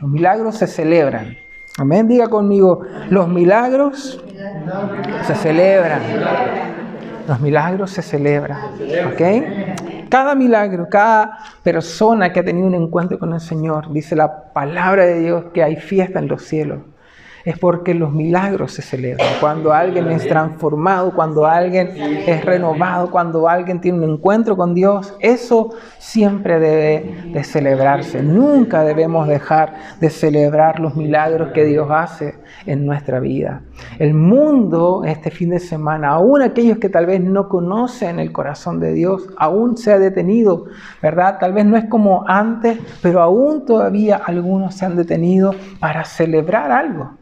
Los milagros se celebran. Amén. Diga conmigo, los milagros se celebran. Los milagros se celebran. ¿Ok? Cada milagro, cada persona que ha tenido un encuentro con el Señor, dice la palabra de Dios que hay fiesta en los cielos es porque los milagros se celebran. Cuando alguien es transformado, cuando alguien es renovado, cuando alguien tiene un encuentro con Dios, eso siempre debe de celebrarse. Nunca debemos dejar de celebrar los milagros que Dios hace en nuestra vida. El mundo este fin de semana, aún aquellos que tal vez no conocen el corazón de Dios, aún se ha detenido, ¿verdad? Tal vez no es como antes, pero aún todavía algunos se han detenido para celebrar algo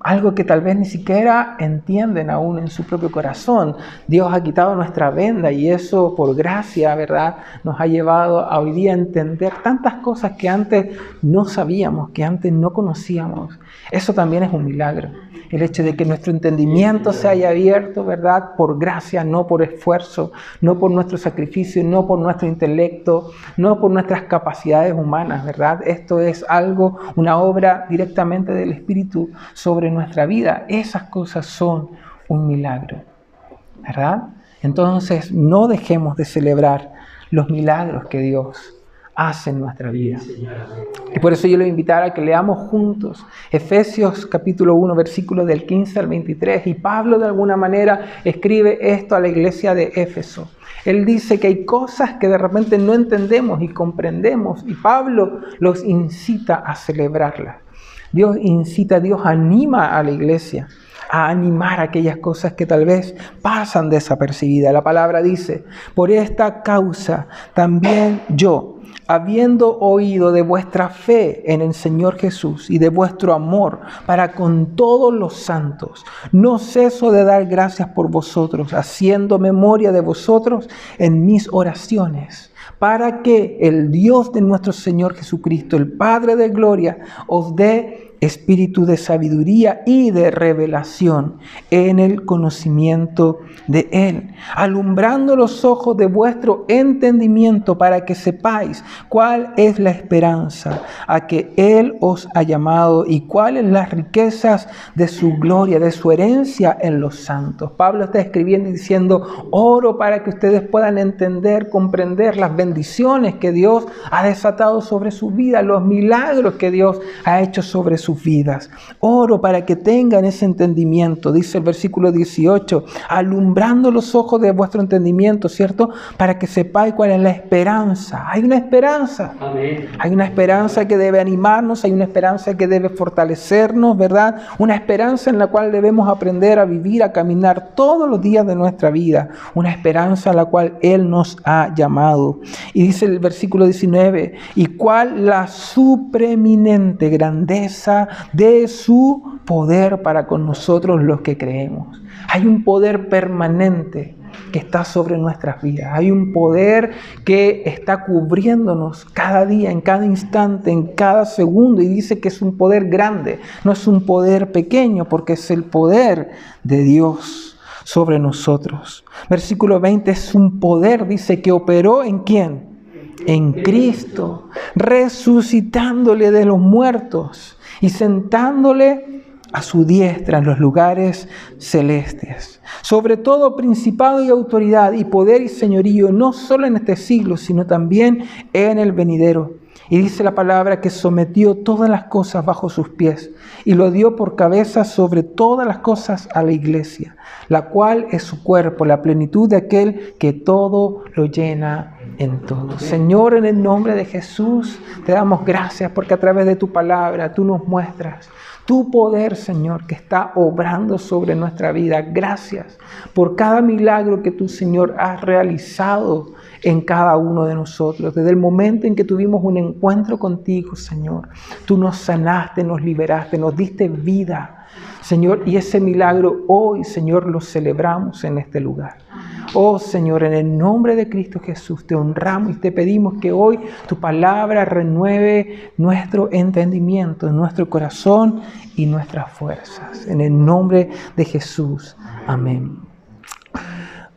algo que tal vez ni siquiera entienden aún en su propio corazón. Dios ha quitado nuestra venda y eso por gracia, ¿verdad? Nos ha llevado a hoy día a entender tantas cosas que antes no sabíamos, que antes no conocíamos. Eso también es un milagro el hecho de que nuestro entendimiento se haya abierto, ¿verdad? Por gracia, no por esfuerzo, no por nuestro sacrificio, no por nuestro intelecto, no por nuestras capacidades humanas, ¿verdad? Esto es algo, una obra directamente del Espíritu sobre nuestra vida. Esas cosas son un milagro, ¿verdad? Entonces, no dejemos de celebrar los milagros que Dios hace en nuestra vida. Y por eso yo le invitar a que leamos juntos Efesios capítulo 1, versículos del 15 al 23. Y Pablo de alguna manera escribe esto a la iglesia de Éfeso. Él dice que hay cosas que de repente no entendemos y comprendemos y Pablo los incita a celebrarlas. Dios incita, Dios anima a la iglesia a animar aquellas cosas que tal vez pasan desapercibidas. La palabra dice, por esta causa también yo, habiendo oído de vuestra fe en el Señor Jesús y de vuestro amor para con todos los santos, no ceso de dar gracias por vosotros, haciendo memoria de vosotros en mis oraciones, para que el Dios de nuestro Señor Jesucristo, el Padre de Gloria, os dé espíritu de sabiduría y de revelación en el conocimiento de Él, alumbrando los ojos de vuestro entendimiento para que sepáis cuál es la esperanza a que Él os ha llamado y cuáles las riquezas de su gloria, de su herencia en los santos. Pablo está escribiendo y diciendo, oro para que ustedes puedan entender, comprender las bendiciones que Dios ha desatado sobre su vida, los milagros que Dios ha hecho sobre su sus vidas. Oro para que tengan ese entendimiento, dice el versículo 18, alumbrando los ojos de vuestro entendimiento, ¿cierto? Para que sepáis cuál es la esperanza. Hay una esperanza. Hay una esperanza que debe animarnos, hay una esperanza que debe fortalecernos, ¿verdad? Una esperanza en la cual debemos aprender a vivir, a caminar todos los días de nuestra vida. Una esperanza a la cual Él nos ha llamado. Y dice el versículo 19, y cuál la supreeminente grandeza de su poder para con nosotros los que creemos. Hay un poder permanente que está sobre nuestras vidas. Hay un poder que está cubriéndonos cada día, en cada instante, en cada segundo. Y dice que es un poder grande, no es un poder pequeño, porque es el poder de Dios sobre nosotros. Versículo 20 es un poder, dice, que operó en quién? En Cristo, resucitándole de los muertos y sentándole a su diestra en los lugares celestes. Sobre todo principado y autoridad y poder y señorío, no solo en este siglo, sino también en el venidero. Y dice la palabra que sometió todas las cosas bajo sus pies y lo dio por cabeza sobre todas las cosas a la iglesia, la cual es su cuerpo, la plenitud de aquel que todo lo llena en todo. Señor, en el nombre de Jesús, te damos gracias porque a través de tu palabra tú nos muestras tu poder, Señor, que está obrando sobre nuestra vida. Gracias por cada milagro que tú, Señor, has realizado en cada uno de nosotros. Desde el momento en que tuvimos un encuentro contigo, Señor, tú nos sanaste, nos liberaste, nos diste vida. Señor, y ese milagro hoy, Señor, lo celebramos en este lugar. Oh Señor, en el nombre de Cristo Jesús te honramos y te pedimos que hoy tu palabra renueve nuestro entendimiento, nuestro corazón y nuestras fuerzas. En el nombre de Jesús. Amén.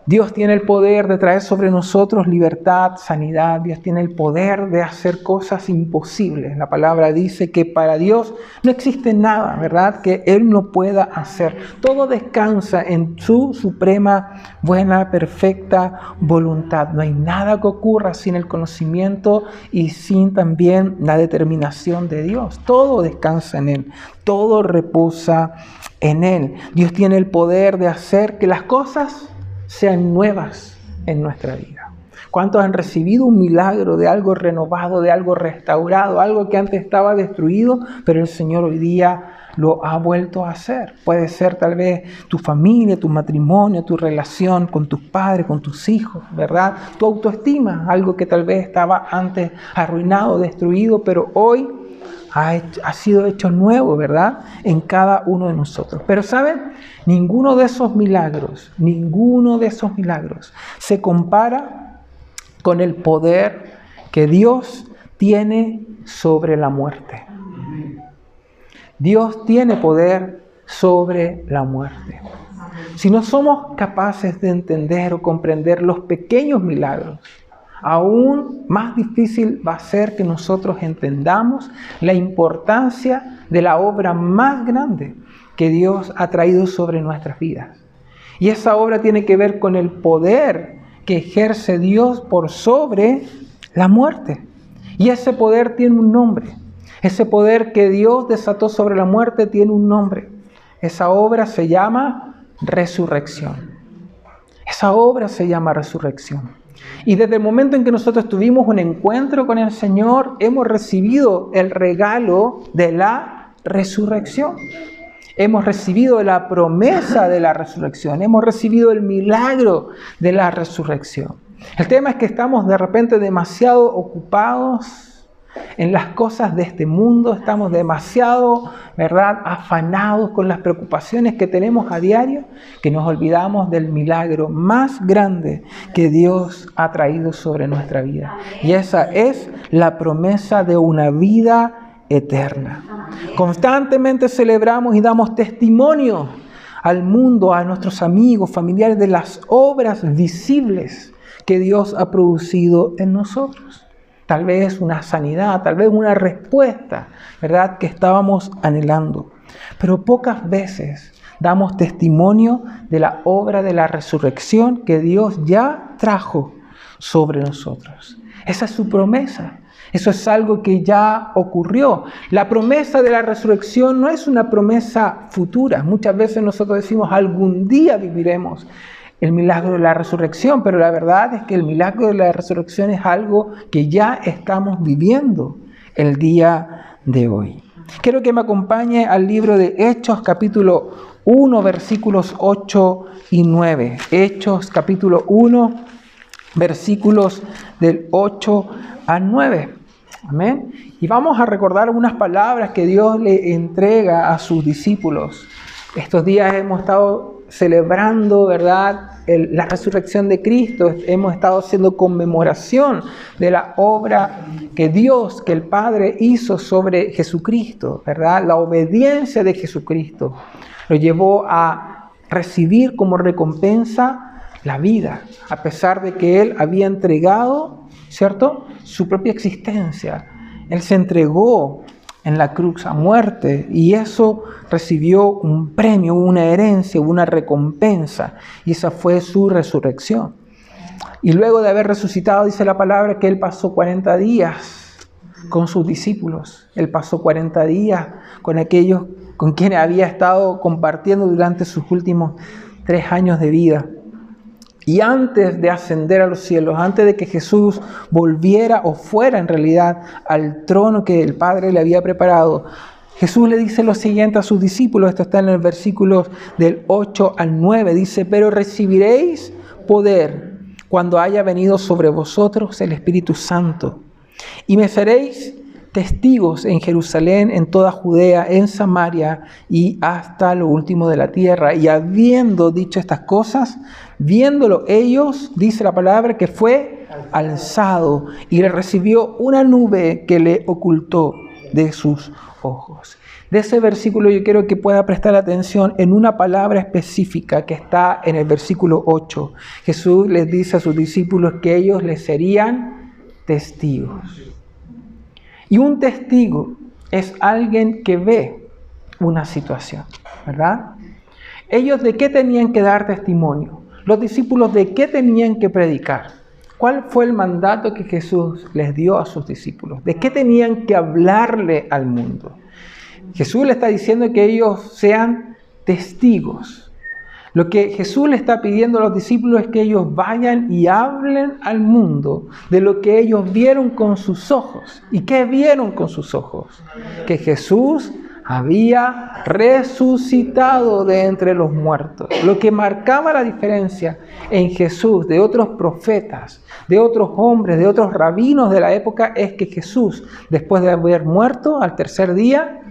Dios tiene el poder de traer sobre nosotros libertad, sanidad. Dios tiene el poder de hacer cosas imposibles. La palabra dice que para Dios no existe nada, ¿verdad? Que Él no pueda hacer. Todo descansa en su suprema, buena, perfecta voluntad. No hay nada que ocurra sin el conocimiento y sin también la determinación de Dios. Todo descansa en Él. Todo reposa en Él. Dios tiene el poder de hacer que las cosas sean nuevas en nuestra vida. ¿Cuántos han recibido un milagro de algo renovado, de algo restaurado, algo que antes estaba destruido, pero el Señor hoy día lo ha vuelto a hacer? Puede ser tal vez tu familia, tu matrimonio, tu relación con tus padres, con tus hijos, ¿verdad? Tu autoestima, algo que tal vez estaba antes arruinado, destruido, pero hoy ha, sido hecho nuevo, ¿verdad? En cada uno de nosotros. Pero ¿saben? Ninguno de esos milagros, ninguno de esos milagros se compara con el poder que Dios tiene sobre la muerte. Dios tiene poder sobre la muerte. Si no somos capaces de entender o comprender los pequeños milagros, aún más difícil va a ser que nosotros entendamos la importancia de la obra más grande que Dios ha traído sobre nuestras vidas. Y esa obra tiene que ver con el poder que ejerce Dios por sobre la muerte. Y ese poder tiene un nombre. Ese poder que Dios desató sobre la muerte tiene un nombre. Esa obra se llama resurrección. Esa obra se llama resurrección. Y desde el momento en que nosotros tuvimos un encuentro con el Señor, hemos recibido el regalo de la resurrección. Hemos recibido la promesa de la resurrección. Hemos recibido el milagro de la resurrección. El tema es que estamos de repente demasiado ocupados en las cosas de este mundo, estamos demasiado, ¿verdad?, afanados con las preocupaciones que tenemos a diario, que nos olvidamos del milagro más grande que Dios ha traído sobre nuestra vida. Y esa es la promesa de una vida eterna. Constantemente celebramos y damos testimonio al mundo, a nuestros amigos, familiares, de las obras visibles que Dios ha producido en nosotros tal vez una sanidad, tal vez una respuesta, ¿verdad? Que estábamos anhelando. Pero pocas veces damos testimonio de la obra de la resurrección que Dios ya trajo sobre nosotros. Esa es su promesa. Eso es algo que ya ocurrió. La promesa de la resurrección no es una promesa futura. Muchas veces nosotros decimos algún día viviremos el milagro de la resurrección, pero la verdad es que el milagro de la resurrección es algo que ya estamos viviendo el día de hoy. Quiero que me acompañe al libro de Hechos capítulo 1 versículos 8 y 9. Hechos capítulo 1 versículos del 8 al 9. Amén. Y vamos a recordar unas palabras que Dios le entrega a sus discípulos. Estos días hemos estado celebrando, ¿verdad? la resurrección de Cristo, hemos estado haciendo conmemoración de la obra que Dios, que el Padre hizo sobre Jesucristo, ¿verdad? La obediencia de Jesucristo lo llevó a recibir como recompensa la vida, a pesar de que Él había entregado, ¿cierto? Su propia existencia. Él se entregó en la cruz a muerte y eso recibió un premio, una herencia, una recompensa y esa fue su resurrección. Y luego de haber resucitado, dice la palabra que él pasó 40 días con sus discípulos. Él pasó 40 días con aquellos con quienes había estado compartiendo durante sus últimos tres años de vida. Y antes de ascender a los cielos, antes de que Jesús volviera o fuera en realidad al trono que el Padre le había preparado, Jesús le dice lo siguiente a sus discípulos, esto está en el versículo del 8 al 9, dice, pero recibiréis poder cuando haya venido sobre vosotros el Espíritu Santo, y me seréis testigos en Jerusalén, en toda Judea, en Samaria y hasta lo último de la tierra. Y habiendo dicho estas cosas, viéndolo ellos, dice la palabra, que fue alzado y le recibió una nube que le ocultó. de sus ojos. De ese versículo yo quiero que pueda prestar atención en una palabra específica que está en el versículo 8. Jesús les dice a sus discípulos que ellos les serían testigos. Y un testigo es alguien que ve una situación, ¿verdad? Ellos de qué tenían que dar testimonio? Los discípulos de qué tenían que predicar? ¿Cuál fue el mandato que Jesús les dio a sus discípulos? ¿De qué tenían que hablarle al mundo? Jesús le está diciendo que ellos sean testigos. Lo que Jesús le está pidiendo a los discípulos es que ellos vayan y hablen al mundo de lo que ellos vieron con sus ojos. ¿Y qué vieron con sus ojos? Que Jesús había resucitado de entre los muertos. Lo que marcaba la diferencia en Jesús de otros profetas, de otros hombres, de otros rabinos de la época es que Jesús, después de haber muerto al tercer día,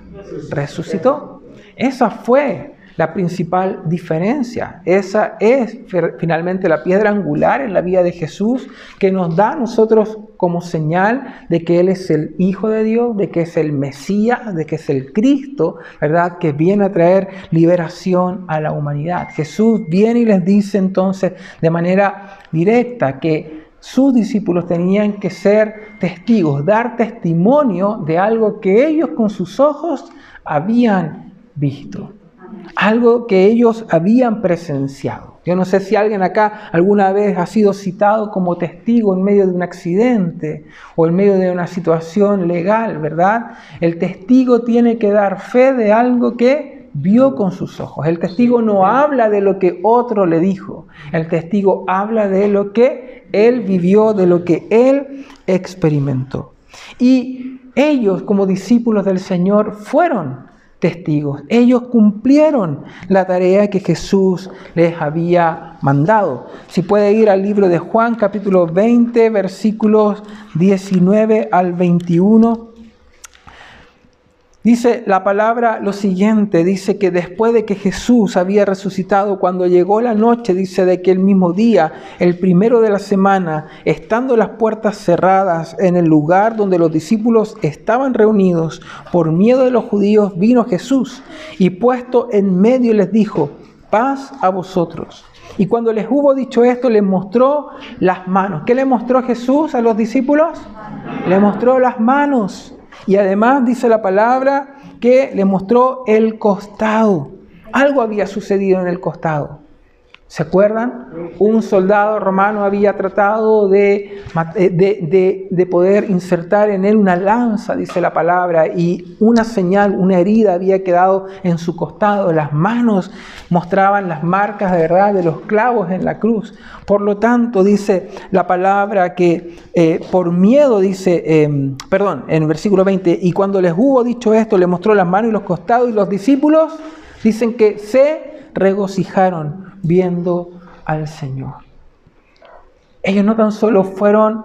resucitó. Esa fue la principal diferencia. Esa es finalmente la piedra angular en la vida de Jesús que nos da a nosotros como señal de que Él es el Hijo de Dios, de que es el Mesías, de que es el Cristo, ¿verdad? Que viene a traer liberación a la humanidad. Jesús viene y les dice entonces de manera directa que sus discípulos tenían que ser testigos, dar testimonio de algo que ellos con sus ojos habían visto, algo que ellos habían presenciado. Yo no sé si alguien acá alguna vez ha sido citado como testigo en medio de un accidente o en medio de una situación legal, ¿verdad? El testigo tiene que dar fe de algo que vio con sus ojos. El testigo no habla de lo que otro le dijo. El testigo habla de lo que él vivió, de lo que él experimentó. Y ellos como discípulos del Señor fueron testigos. Ellos cumplieron la tarea que Jesús les había mandado. Si puede ir al libro de Juan capítulo 20 versículos 19 al 21. Dice la palabra lo siguiente, dice que después de que Jesús había resucitado, cuando llegó la noche, dice de que el mismo día, el primero de la semana, estando las puertas cerradas en el lugar donde los discípulos estaban reunidos, por miedo de los judíos, vino Jesús y puesto en medio les dijo, paz a vosotros. Y cuando les hubo dicho esto, les mostró las manos. ¿Qué le mostró Jesús a los discípulos? Le mostró las manos. Y además dice la palabra que le mostró el costado. Algo había sucedido en el costado. ¿Se acuerdan? Un soldado romano había tratado eh, de, de, poder insertar en él una lanza, dice la palabra, y una señal, una herida había quedado en su costado. Las manos mostraban las marcas de verdad de los clavos en la cruz. Por lo tanto, dice la palabra que eh, por miedo, dice, em, perdón, en el versículo 20, y cuando les hubo dicho esto, le mostró las manos y los costados, y los discípulos dicen que se regocijaron viendo al Señor. Ellos no tan solo fueron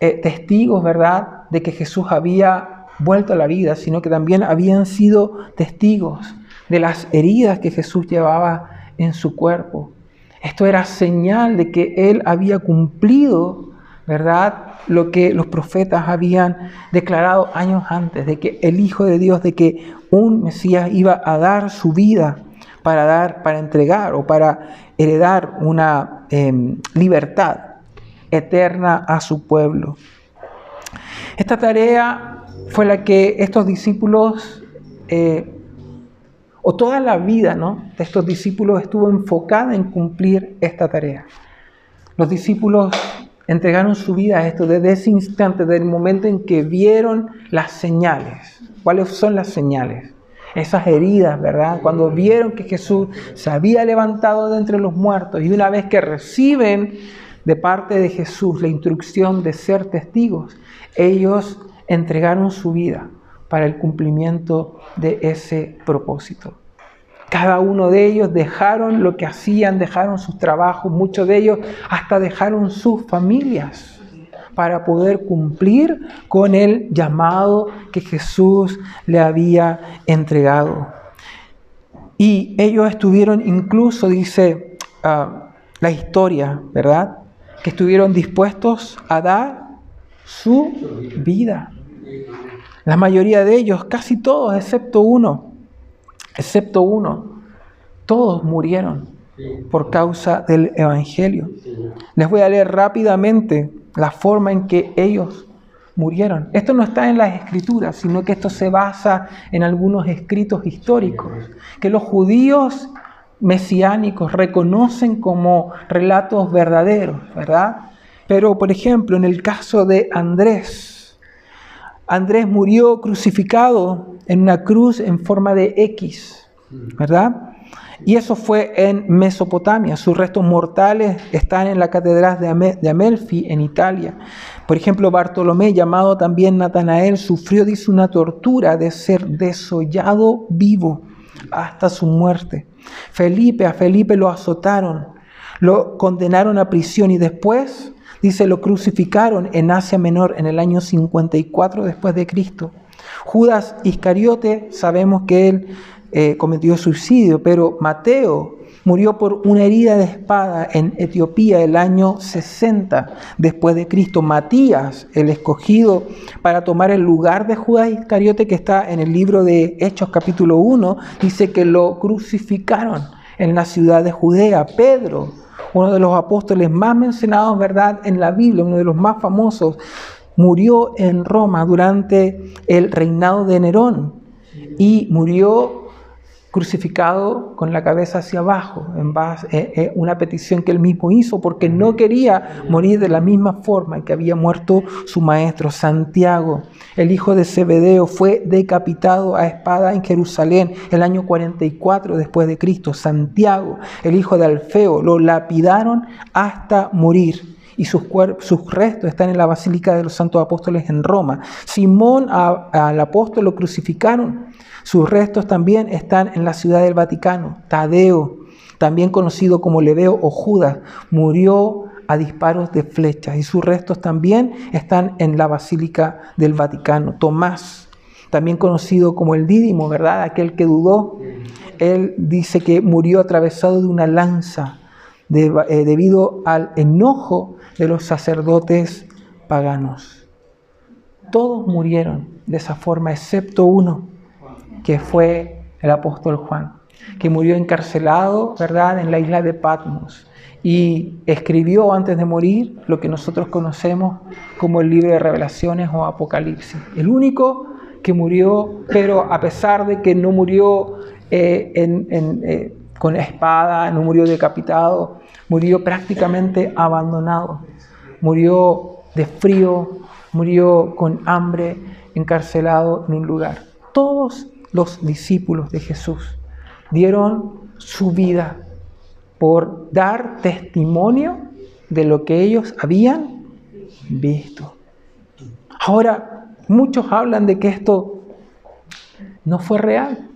eh, testigos, ¿verdad?, de que Jesús había vuelto a la vida, sino que también habían sido testigos de las heridas que Jesús llevaba en su cuerpo. Esto era señal de que Él había cumplido, ¿verdad?, lo que los profetas habían declarado años antes, de que el Hijo de Dios, de que un Mesías iba a dar su vida para dar, para entregar o para heredar una em, libertad eterna a su pueblo. Esta tarea fue la que estos discípulos, eh, o toda la vida de estos discípulos estuvo enfocada en cumplir esta tarea. Los discípulos entregaron su vida a esto desde ese instante, desde el momento en que vieron las señales. ¿Cuáles son las señales? Esas heridas, ¿verdad? Cuando vieron que Jesús se había levantado de entre los muertos y una vez que reciben de parte de Jesús la instrucción de ser testigos, ellos entregaron su vida para el cumplimiento de ese propósito. Cada uno de ellos dejaron lo que hacían, dejaron sus trabajos, muchos de ellos hasta dejaron sus familias para poder cumplir con el llamado que Jesús le había entregado. Y ellos estuvieron incluso, dice ah, la historia, ¿verdad? Que estuvieron dispuestos a dar su vida. La mayoría de ellos, casi todos, excepto uno, excepto uno, todos murieron por causa del Evangelio. Les voy a leer rápidamente la forma en que ellos murieron. Esto no está en las escrituras, sino que esto se basa en algunos escritos históricos, que los judíos mesiánicos reconocen como relatos verdaderos, ¿verdad? Pero, por ejemplo, en el caso de Andrés, Andrés murió crucificado en una cruz en forma de X, ¿verdad? Y eso fue en Mesopotamia. Sus restos mortales están en la catedral de Amelfi, en Italia. Por ejemplo, Bartolomé, llamado también Natanael, sufrió, dice, una tortura de ser desollado vivo hasta su muerte. Felipe, a Felipe lo azotaron, lo condenaron a prisión y después, dice, lo crucificaron en Asia Menor en el año 54 después de Cristo. Judas Iscariote, sabemos que él eh, cometió suicidio, pero Mateo murió por una herida de espada en Etiopía el año 60 después de Cristo. Matías, el escogido para tomar el lugar de Judas Iscariote que está en el libro de Hechos capítulo 1, dice que lo crucificaron en la ciudad de Judea. Pedro, uno de los apóstoles más mencionados, ¿verdad?, en la Biblia, uno de los más famosos, murió en Roma durante el reinado de Nerón y murió crucificado con la cabeza hacia abajo, en base, eh, eh, una petición que él mismo hizo porque no quería morir de la misma forma que había muerto su maestro. Santiago, el hijo de Zebedeo, fue decapitado a espada en Jerusalén el año 44 después de Cristo. Santiago, el hijo de Alfeo, lo lapidaron hasta morir y sus, restos están en la Basílica de los Santos Apóstoles en Roma. Simón al apóstol lo crucificaron sus restos también están en la ciudad del Vaticano. Tadeo, también conocido como Leveo o Judas, murió a disparos de flechas y sus restos también están en la Basílica del Vaticano. Tomás, también conocido como el Dídimo, ¿verdad? Aquel que dudó, él dice que murió atravesado de una lanza eh, debido al enojo de los sacerdotes paganos. Todos murieron de esa forma, excepto uno, que fue el apóstol Juan, que murió encarcelado, ¿verdad?, en la isla de Patmos y escribió antes de morir lo que nosotros conocemos como el libro de revelaciones o Apocalipsis. El único que murió, pero a pesar de que no murió eh, eh, con espada, no murió decapitado, murió prácticamente abandonado, murió de frío, murió con hambre, encarcelado en un lugar. Todos los discípulos de Jesús dieron su vida por dar testimonio de lo que ellos habían visto. Ahora, muchos hablan de que esto no fue real,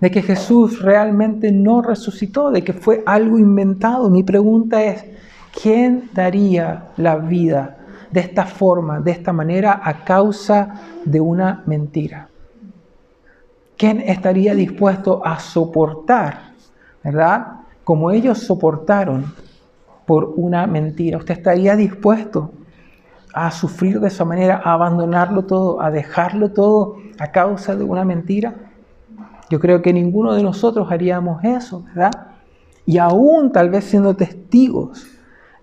de que Jesús realmente no resucitó, de que fue algo inventado. Mi pregunta es, ¿quién daría la vida de esta forma, de esta manera, a causa de una mentira? ¿Quién estaría dispuesto a soportar, verdad? Como ellos soportaron por una mentira. ¿Usted estaría dispuesto a sufrir de esa manera, a abandonarlo todo, a dejarlo todo a causa de una mentira? Yo creo que ninguno de nosotros haríamos eso, ¿verdad? Y aún tal vez siendo testigos,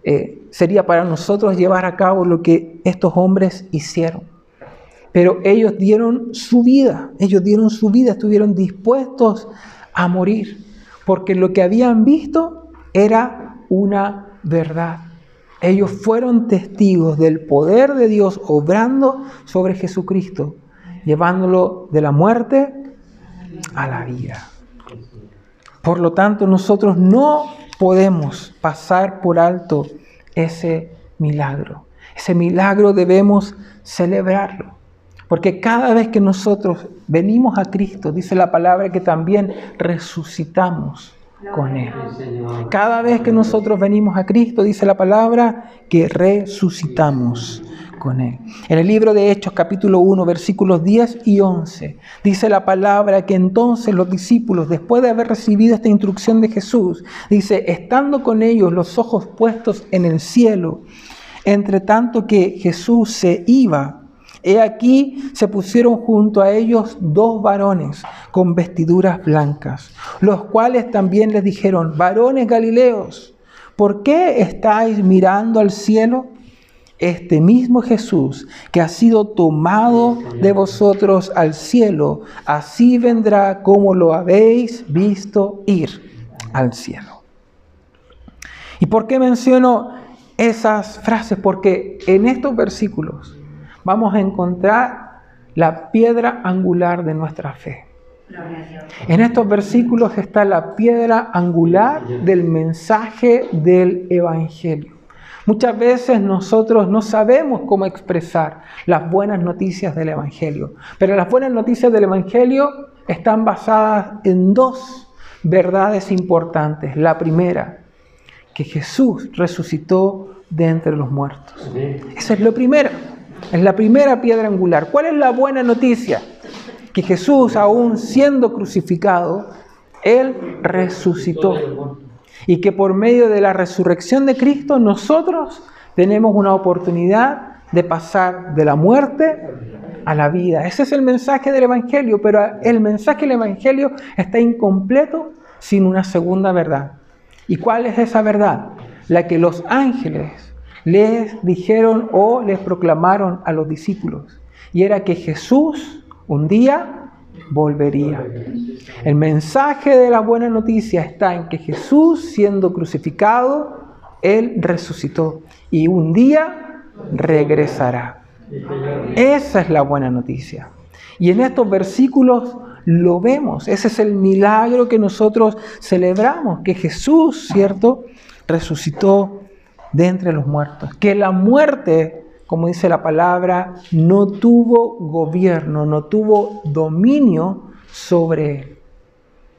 eh, sería para nosotros llevar a cabo lo que estos hombres hicieron. Pero ellos dieron su vida, ellos dieron su vida, estuvieron dispuestos a morir, porque lo que habían visto era una verdad. Ellos fueron testigos del poder de Dios obrando sobre Jesucristo, llevándolo de la muerte a la vida. Por lo tanto, nosotros no podemos pasar por alto ese milagro. Ese milagro debemos celebrarlo. Porque cada vez que nosotros venimos a Cristo, dice la palabra que también resucitamos con Él. Cada vez que nosotros venimos a Cristo, dice la palabra que resucitamos con Él. En el libro de Hechos capítulo 1, versículos 10 y 11, dice la palabra que entonces los discípulos, después de haber recibido esta instrucción de Jesús, dice, estando con ellos los ojos puestos en el cielo, entre tanto que Jesús se iba, He aquí se pusieron junto a ellos dos varones con vestiduras blancas, los cuales también les dijeron, varones galileos, ¿por qué estáis mirando al cielo? Este mismo Jesús que ha sido tomado de vosotros al cielo, así vendrá como lo habéis visto ir al cielo. ¿Y por qué menciono esas frases? Porque en estos versículos vamos a encontrar la piedra angular de nuestra fe. En estos versículos está la piedra angular del mensaje del Evangelio. Muchas veces nosotros no sabemos cómo expresar las buenas noticias del Evangelio, pero las buenas noticias del Evangelio están basadas en dos verdades importantes. La primera, que Jesús resucitó de entre los muertos. Esa es lo primero. Es la primera piedra angular. ¿Cuál es la buena noticia? Que Jesús, aún siendo crucificado, Él resucitó. Y que por medio de la resurrección de Cristo nosotros tenemos una oportunidad de pasar de la muerte a la vida. Ese es el mensaje del Evangelio, pero el mensaje del Evangelio está incompleto sin una segunda verdad. ¿Y cuál es esa verdad? La que los ángeles les dijeron o les proclamaron a los discípulos. Y era que Jesús un día volvería. El mensaje de la buena noticia está en que Jesús, siendo crucificado, Él resucitó y un día regresará. Esa es la buena noticia. Y en estos versículos lo vemos. Ese es el milagro que nosotros celebramos, que Jesús, ¿cierto? Resucitó de entre los muertos. Que la muerte, como dice la palabra, no tuvo gobierno, no tuvo dominio sobre él.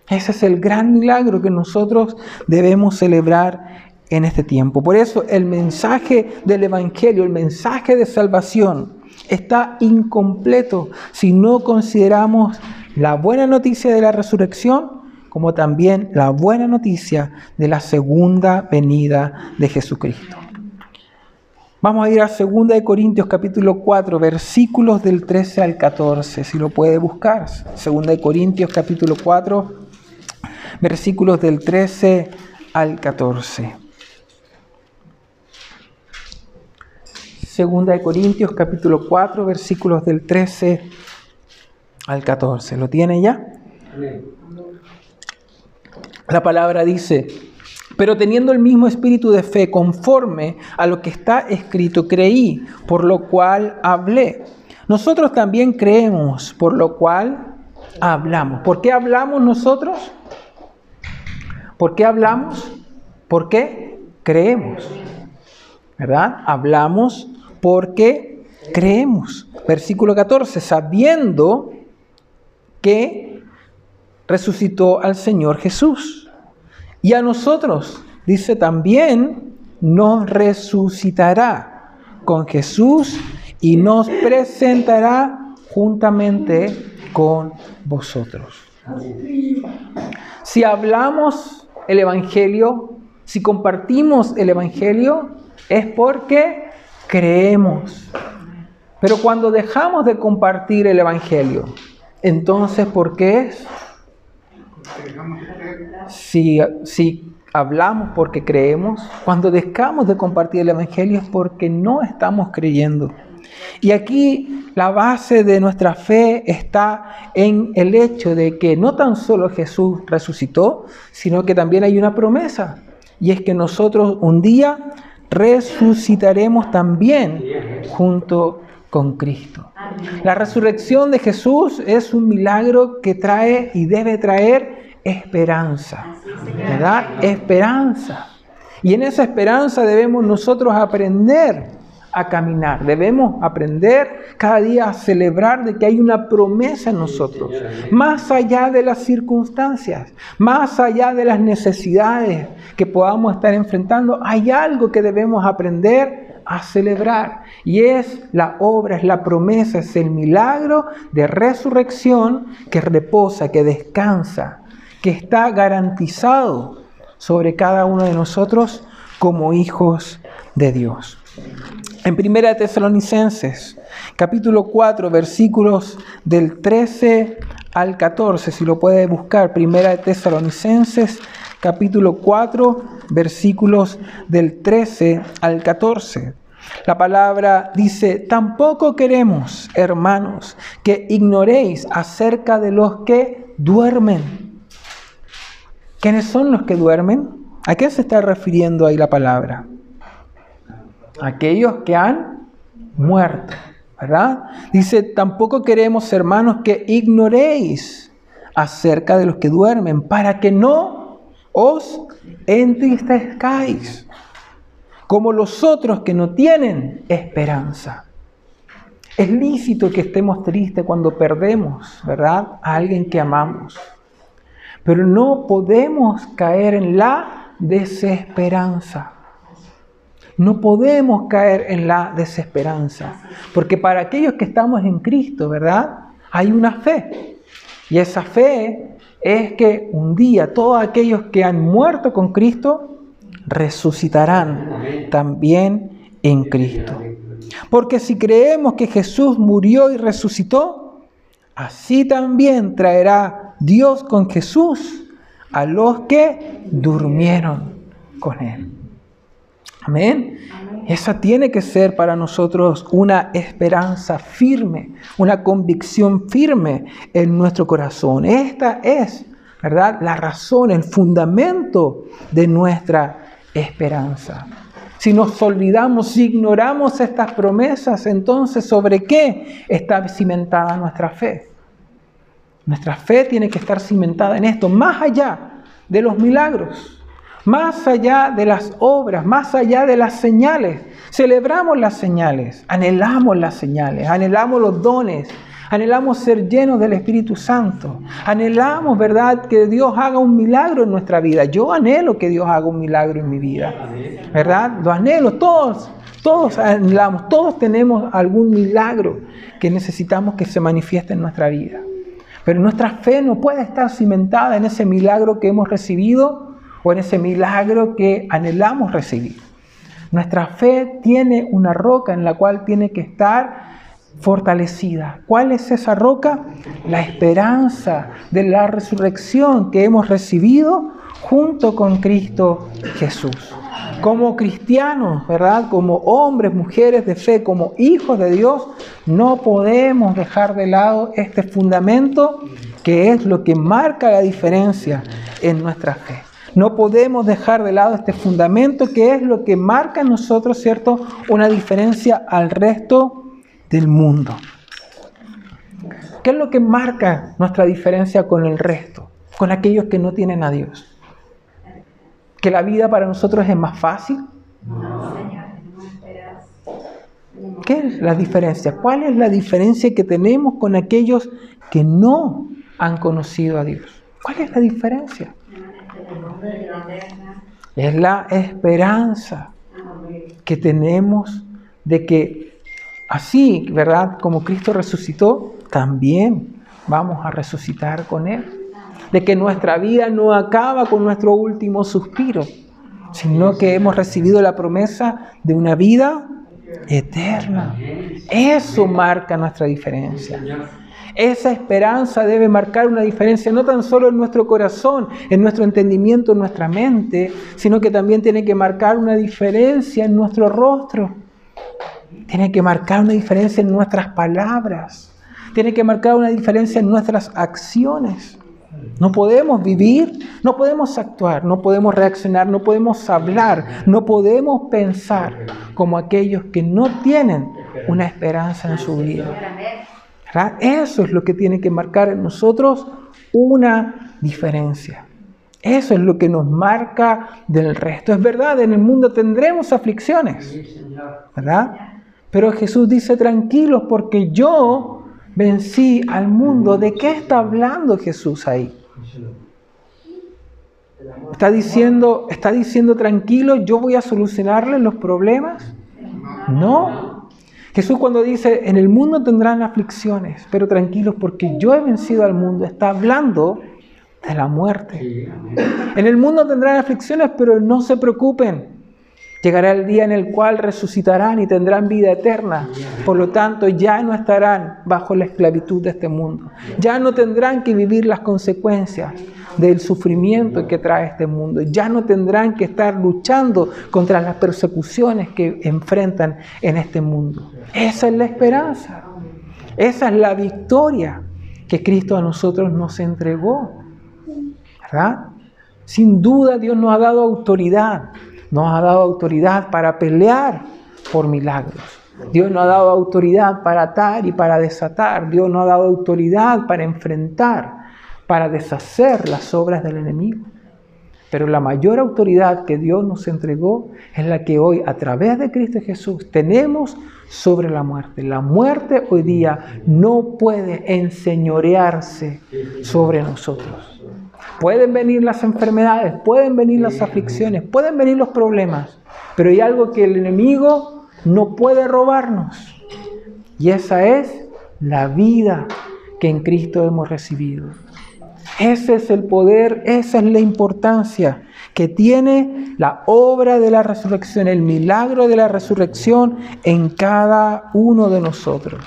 Ese es el gran milagro que nosotros debemos celebrar en este tiempo. Por eso el mensaje del Evangelio, el mensaje de salvación, está incompleto si no consideramos la buena noticia de la resurrección como también la buena noticia de la segunda venida de Jesucristo. Vamos a ir a 2 Corintios capítulo 4, versículos del 13 al 14, si lo puede buscar. 2 Corintios capítulo 4, versículos del 13 al 14. 2 Corintios capítulo 4, versículos del 13 al 14. ¿Lo tiene ya? La palabra dice, pero teniendo el mismo espíritu de fe conforme a lo que está escrito, creí, por lo cual hablé. Nosotros también creemos, por lo cual hablamos. ¿Por qué hablamos nosotros? ¿Por qué hablamos? ¿Por qué creemos? ¿Verdad? Hablamos porque creemos. Versículo 14, sabiendo que resucitó al Señor Jesús. Y a nosotros, dice también, nos resucitará con Jesús y nos presentará juntamente con vosotros. Si hablamos el Evangelio, si compartimos el Evangelio, es porque creemos. Pero cuando dejamos de compartir el Evangelio, entonces, ¿por qué es? Si, si hablamos porque creemos, cuando dejamos de compartir el Evangelio es porque no estamos creyendo. Y aquí la base de nuestra fe está en el hecho de que no tan solo Jesús resucitó, sino que también hay una promesa. Y es que nosotros un día resucitaremos también junto con Cristo. La resurrección de Jesús es un milagro que trae y debe traer esperanza. ¿Verdad? Esperanza. Y en esa esperanza debemos nosotros aprender a caminar. Debemos aprender cada día a celebrar de que hay una promesa en nosotros, más allá de las circunstancias, más allá de las necesidades que podamos estar enfrentando, hay algo que debemos aprender a celebrar. Y es la obra, es la promesa, es el milagro de resurrección que reposa, que descansa, que está garantizado sobre cada uno de nosotros como hijos de Dios. En Primera Tesalonicenses, capítulo 4, versículos del 13 al 14, si lo puede buscar, Primera Tesalonicenses, capítulo 4, versículos del 13 al 14. La palabra dice, tampoco queremos, hermanos, que ignoréis acerca de los que duermen. ¿Quiénes son los que duermen? ¿A qué se está refiriendo ahí la palabra? Aquellos que han muerto, ¿verdad? Dice, tampoco queremos, hermanos, que ignoréis acerca de los que duermen, para que no os entristezcáis como los otros que no tienen esperanza. Es lícito que estemos tristes cuando perdemos, ¿verdad?, a alguien que amamos. Pero no podemos caer en la desesperanza. No podemos caer en la desesperanza. Porque para aquellos que estamos en Cristo, ¿verdad? Hay una fe. Y esa fe es que un día todos aquellos que han muerto con Cristo resucitarán también en Cristo. Porque si creemos que Jesús murió y resucitó, así también traerá Dios con Jesús a los que durmieron con Él. Amén. Esa tiene que ser para nosotros una esperanza firme, una convicción firme en nuestro corazón. Esta es, ¿verdad? La razón, el fundamento de nuestra esperanza. Si nos olvidamos, si ignoramos estas promesas, entonces ¿sobre qué está cimentada nuestra fe? Nuestra fe tiene que estar cimentada en esto, más allá de los milagros, más allá de las obras, más allá de las señales. Celebramos las señales, anhelamos las señales, anhelamos los dones, Anhelamos ser llenos del Espíritu Santo. Anhelamos, ¿verdad?, que Dios haga un milagro en nuestra vida. Yo anhelo que Dios haga un milagro en mi vida. ¿Verdad? Lo anhelo. Todos, todos anhelamos, todos tenemos algún milagro que necesitamos que se manifieste en nuestra vida. Pero nuestra fe no puede estar cimentada en ese milagro que hemos recibido o en ese milagro que anhelamos recibir. Nuestra fe tiene una roca en la cual tiene que estar fortalecida. ¿Cuál es esa roca? La esperanza de la resurrección que hemos recibido junto con Cristo Jesús. Como cristianos, ¿verdad? Como hombres, mujeres de fe, como hijos de Dios, no podemos dejar de lado este fundamento que es lo que marca la diferencia en nuestra fe. No podemos dejar de lado este fundamento que es lo que marca en nosotros, ¿cierto? Una diferencia al resto del mundo. ¿Qué es lo que marca nuestra diferencia con el resto, con aquellos que no tienen a Dios? ¿Que la vida para nosotros es más fácil? ¿Qué es la diferencia? ¿Cuál es la diferencia que tenemos con aquellos que no han conocido a Dios? ¿Cuál es la diferencia? Es la esperanza que tenemos de que Así, ¿verdad? Como Cristo resucitó, también vamos a resucitar con Él. De que nuestra vida no acaba con nuestro último suspiro, sino que hemos recibido la promesa de una vida eterna. Eso marca nuestra diferencia. Esa esperanza debe marcar una diferencia no tan solo en nuestro corazón, en nuestro entendimiento, en nuestra mente, sino que también tiene que marcar una diferencia en nuestro rostro tiene que marcar una diferencia en nuestras palabras. Tiene que marcar una diferencia en nuestras acciones. No podemos vivir, no podemos actuar, no podemos reaccionar, no podemos hablar, no podemos pensar como aquellos que no tienen una esperanza en su vida. Eso es lo que tiene que marcar en nosotros una diferencia. Eso es lo que nos marca del resto. Es verdad, en el mundo tendremos aflicciones, ¿verdad? Pero Jesús dice, tranquilos, porque yo vencí al mundo. ¿De qué está hablando Jesús ahí? ¿Está diciendo, está diciendo tranquilo, yo voy a solucionarles los problemas? No. Jesús cuando dice, en el mundo tendrán aflicciones, pero tranquilos porque yo he vencido al mundo, está hablando de la muerte. En el mundo tendrán aflicciones, pero no se preocupen, Llegará el día en el cual resucitarán y tendrán vida eterna. Por lo tanto, ya no estarán bajo la esclavitud de este mundo. Ya no tendrán que vivir las consecuencias del sufrimiento que trae este mundo. Ya no tendrán que estar luchando contra las persecuciones que enfrentan en este mundo. Esa es la esperanza. Esa es la victoria que Cristo a nosotros nos entregó. ¿Verdad? Sin duda Dios nos ha dado autoridad nos ha dado autoridad para pelear por milagros. Dios nos ha dado autoridad para atar y para desatar. Dios nos ha dado autoridad para enfrentar, para deshacer las obras del enemigo. Pero la mayor autoridad que Dios nos entregó es la que hoy, a través de Cristo Jesús, tenemos sobre la muerte. La muerte hoy día no puede enseñorearse sobre nosotros. Pueden venir las enfermedades, pueden venir las aflicciones, pueden venir los problemas, pero hay algo que el enemigo no puede robarnos. Y esa es la vida que en Cristo hemos recibido. Ese es el poder, esa es la importancia que tiene la obra de la resurrección, el milagro de la resurrección en cada uno de nosotros.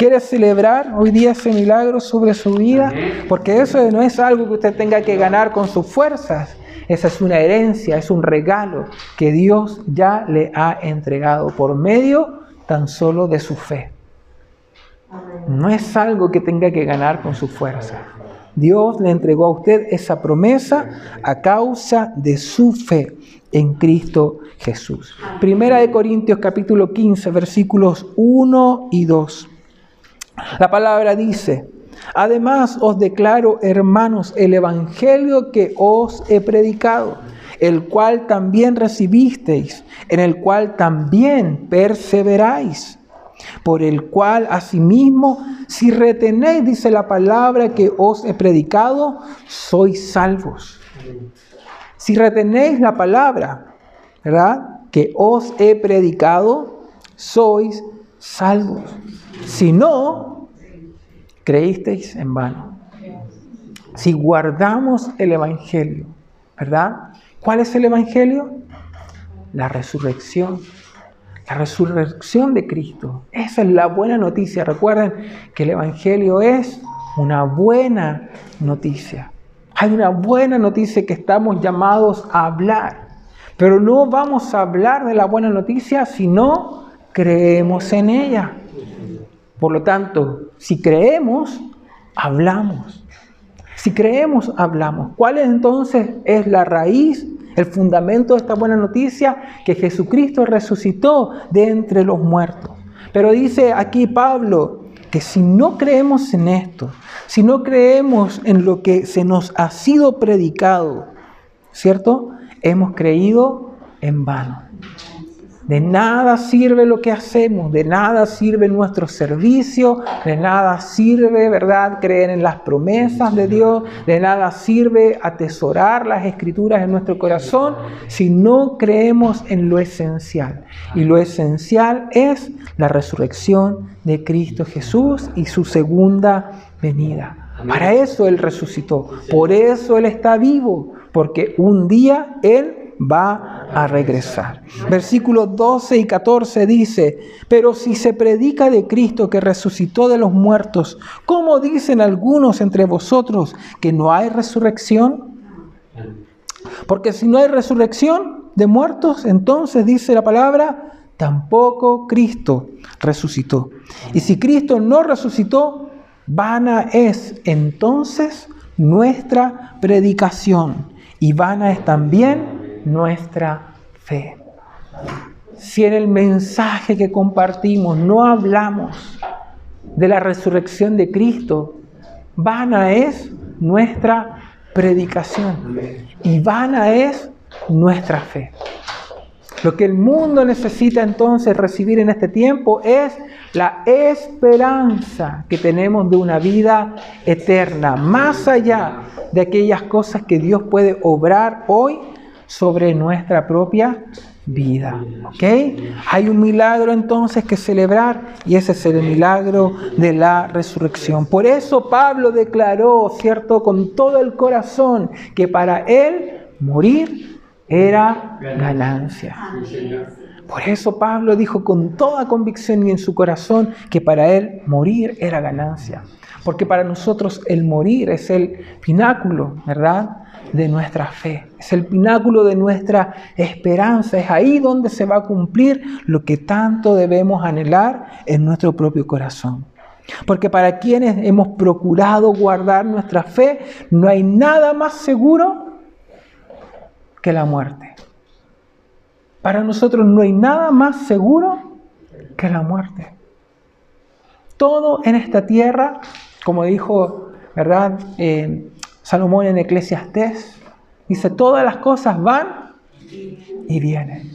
¿Quiere celebrar hoy día ese milagro sobre su vida? Porque eso no es algo que usted tenga que ganar con sus fuerzas. Esa es una herencia, es un regalo que Dios ya le ha entregado por medio tan solo de su fe. No es algo que tenga que ganar con su fuerza. Dios le entregó a usted esa promesa a causa de su fe en Cristo Jesús. Primera de Corintios capítulo 15 versículos 1 y 2. La palabra dice, además os declaro, hermanos, el Evangelio que os he predicado, el cual también recibisteis, en el cual también perseveráis, por el cual asimismo, si retenéis, dice la palabra que os he predicado, sois salvos. Si retenéis la palabra, ¿verdad? Que os he predicado, sois salvos. Si no, creísteis en vano. Si guardamos el Evangelio, ¿verdad? ¿Cuál es el Evangelio? La resurrección. La resurrección de Cristo. Esa es la buena noticia. Recuerden que el Evangelio es una buena noticia. Hay una buena noticia que estamos llamados a hablar. Pero no vamos a hablar de la buena noticia si no creemos en ella. Por lo tanto, si creemos, hablamos. Si creemos, hablamos. ¿Cuál es entonces es la raíz, el fundamento de esta buena noticia? Que Jesucristo resucitó de entre los muertos. Pero dice aquí Pablo que si no creemos en esto, si no creemos en lo que se nos ha sido predicado, ¿cierto? Hemos creído en vano. De nada sirve lo que hacemos, de nada sirve nuestro servicio, de nada sirve, ¿verdad?, creer en las promesas de Dios, de nada sirve atesorar las escrituras en nuestro corazón si no creemos en lo esencial. Y lo esencial es la resurrección de Cristo Jesús y su segunda venida. Para eso Él resucitó, por eso Él está vivo, porque un día Él va a regresar. Versículos 12 y 14 dice, pero si se predica de Cristo que resucitó de los muertos, ¿cómo dicen algunos entre vosotros que no hay resurrección? Porque si no hay resurrección de muertos, entonces dice la palabra, tampoco Cristo resucitó. Y si Cristo no resucitó, vana es entonces nuestra predicación y vana es también nuestra fe. Si en el mensaje que compartimos no hablamos de la resurrección de Cristo, vana es nuestra predicación y vana es nuestra fe. Lo que el mundo necesita entonces recibir en este tiempo es la esperanza que tenemos de una vida eterna, más allá de aquellas cosas que Dios puede obrar hoy sobre nuestra propia vida. ¿Ok? Hay un milagro entonces que celebrar y ese es el milagro de la resurrección. Por eso Pablo declaró, ¿cierto?, con todo el corazón que para él morir era ganancia. Por eso Pablo dijo con toda convicción y en su corazón que para él morir era ganancia. Porque para nosotros el morir es el pináculo, ¿verdad? De nuestra fe. Es el pináculo de nuestra esperanza. Es ahí donde se va a cumplir lo que tanto debemos anhelar en nuestro propio corazón. Porque para quienes hemos procurado guardar nuestra fe, no hay nada más seguro que la muerte. Para nosotros no hay nada más seguro que la muerte. Todo en esta tierra, como dijo, ¿verdad? Eh, Salomón en Eclesiastés, dice, todas las cosas van y vienen.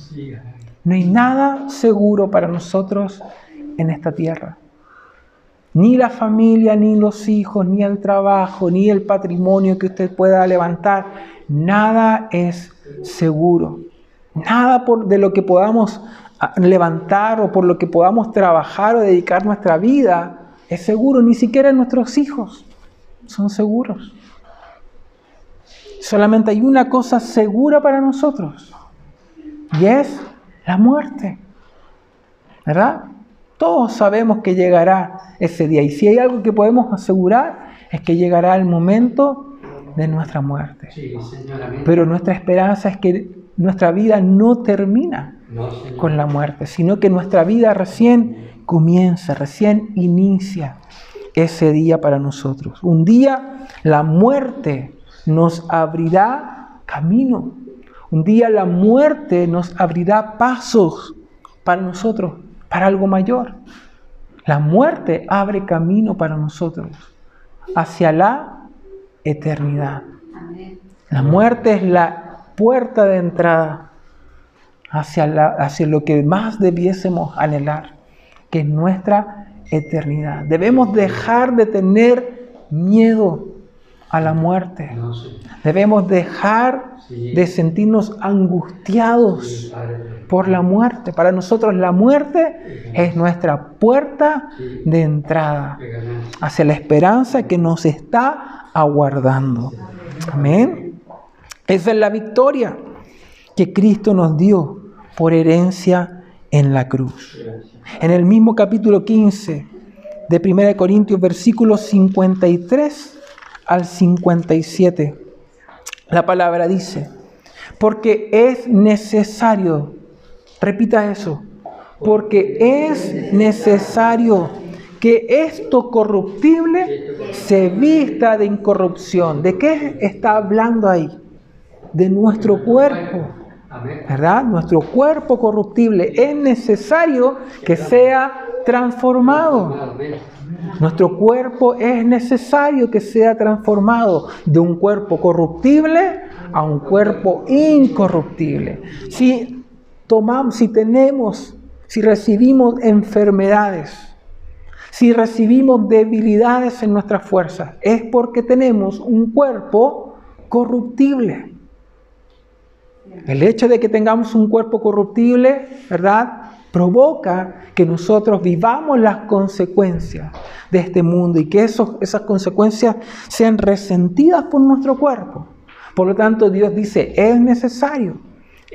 No hay nada seguro para nosotros en esta tierra. Ni la familia, ni los hijos, ni el trabajo, ni el patrimonio que usted pueda levantar. Nada es seguro. Nada de lo que podamos ah, levantar o por lo que podamos trabajar o dedicar nuestra vida es seguro. Ni siquiera nuestros hijos son seguros. Solamente hay una cosa segura para nosotros y es la muerte. ¿Verdad? Todos sabemos que llegará ese día y si hay algo que podemos asegurar es que llegará el momento de nuestra muerte. Pero nuestra esperanza es que nuestra vida no termina con la muerte, sino que nuestra vida recién comienza, recién inicia ese día para nosotros. Un día la muerte nos abrirá camino. Un día la muerte nos abrirá pasos para nosotros para algo mayor. La muerte abre camino para nosotros hacia la eternidad. La muerte es la puerta de entrada hacia, la, hacia lo que más debiésemos anhelar, que es nuestra eternidad. Debemos dejar de tener miedo a la muerte. Debemos dejar de sentirnos angustiados por la muerte. Para nosotros la muerte es nuestra puerta de entrada hacia la esperanza que nos está aguardando. Amén. Esa es la victoria que Cristo nos dio por herencia en la cruz. En el mismo capítulo 15 de 1 Corintios, versículos 53 al 57, la palabra dice, porque es necesario Repita eso. Porque es necesario que esto corruptible se vista de incorrupción. ¿De qué está hablando ahí? De nuestro cuerpo. ¿Verdad? Nuestro cuerpo corruptible es necesario que sea transformado. Nuestro cuerpo es necesario que sea transformado de un cuerpo corruptible a un cuerpo incorruptible. Si tomamos, si tenemos, si recibimos enfermedades, si recibimos debilidades en nuestras fuerzas, es porque tenemos un cuerpo corruptible. El hecho de que tengamos un cuerpo corruptible, ¿verdad? Provoca que nosotros vivamos las consecuencias de este mundo y que esas consecuencias sean resentidas por nuestro cuerpo. Por lo tanto, Dios dice, es necesario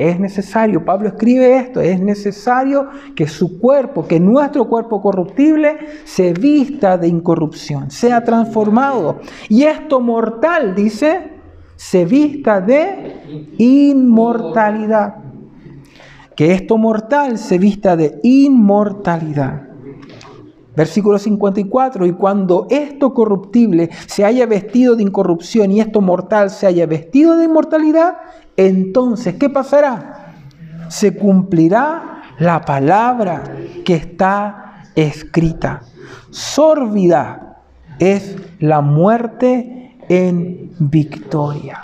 es necesario, Pablo escribe esto, es necesario que su cuerpo, que nuestro cuerpo corruptible se vista de incorrupción, sea transformado. Y esto mortal, dice, se vista de inmortalidad. Que esto mortal se vista de inmortalidad. Versículo 54, y cuando esto corruptible se haya vestido de incorrupción y esto mortal se haya vestido de inmortalidad, entonces, ¿qué pasará? Se cumplirá la palabra que está escrita. Sórbida es la muerte en victoria.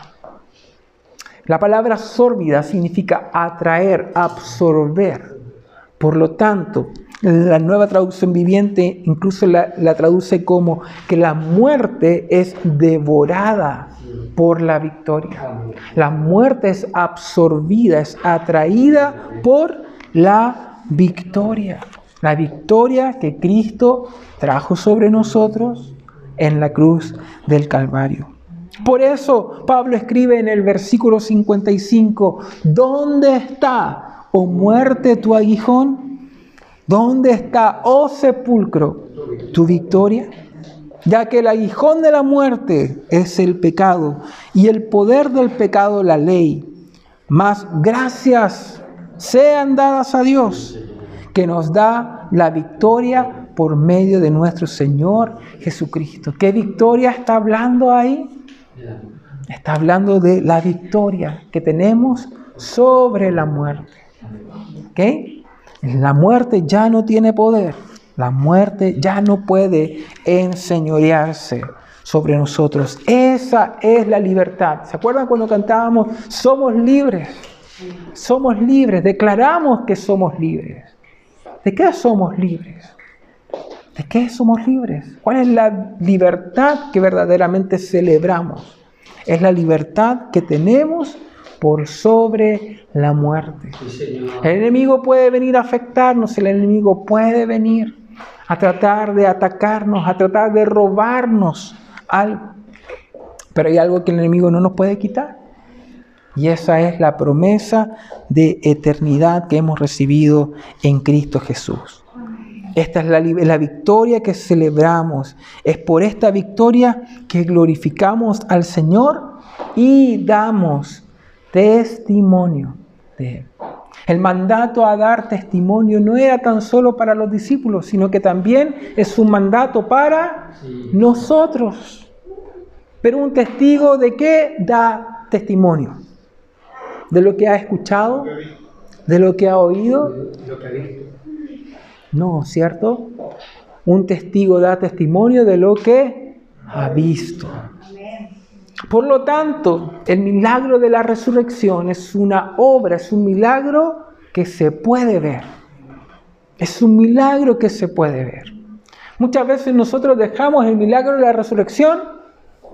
La palabra sórbida significa atraer, absorber. Por lo tanto, la nueva traducción viviente incluso la, la, traduce como que la muerte es devorada por la victoria. La muerte es absorbida, es atraída por la victoria. La victoria que Cristo trajo sobre nosotros en la cruz del Calvario. Por eso Pablo escribe en el versículo 55, ¿dónde está, oh muerte, tu aguijón? ¿Dónde está, oh sepulcro, tu victoria? Ya que el aguijón de la muerte es el pecado y el poder del pecado la ley. Mas gracias sean dadas a Dios que nos da la victoria por medio de nuestro Señor Jesucristo. ¿Qué victoria está hablando ahí? Está hablando de la victoria que tenemos sobre la muerte. La muerte ya no tiene poder. La muerte ya no puede enseñorearse sobre nosotros. Esa es la libertad. ¿Se acuerdan cuando cantábamos, somos libres? Somos libres, declaramos que somos libres. ¿De qué somos libres? ¿De qué somos libres? ¿Cuál es la libertad que verdaderamente celebramos? Es la libertad que tenemos por sobre la muerte. El enemigo puede venir a afectarnos, el enemigo puede venir a tratar de atacarnos, a tratar de robarnos algo. Pero hay algo que el enemigo no nos puede quitar. Y esa es la promesa de eternidad que hemos recibido en Cristo Jesús. Esta es la, la, victoria que celebramos. Es por esta victoria que glorificamos al Señor y damos testimonio de Él. El mandato a dar testimonio no era tan solo para los discípulos, sino que también es un mandato para nosotros. Pero un testigo de qué da testimonio? ¿De lo que ha escuchado? ¿De lo que ha oído? No, ¿cierto? Un testigo da testimonio de lo que ha visto. Por lo tanto, el milagro de la resurrección es una obra, es un milagro que se puede ver. Es un milagro que se puede ver. Muchas veces nosotros dejamos el milagro de la resurrección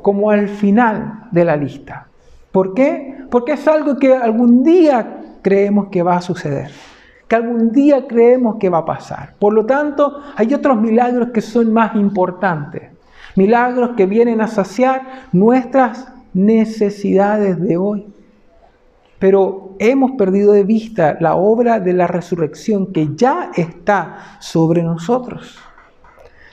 como al final de la lista. ¿Por qué? Porque es algo que algún día creemos que va a suceder que algún día creemos que va a pasar. Por lo tanto, hay otros milagros que son más importantes. Milagros que vienen a saciar nuestras necesidades de hoy. Pero hemos perdido de vista la obra de la resurrección que ya está sobre nosotros.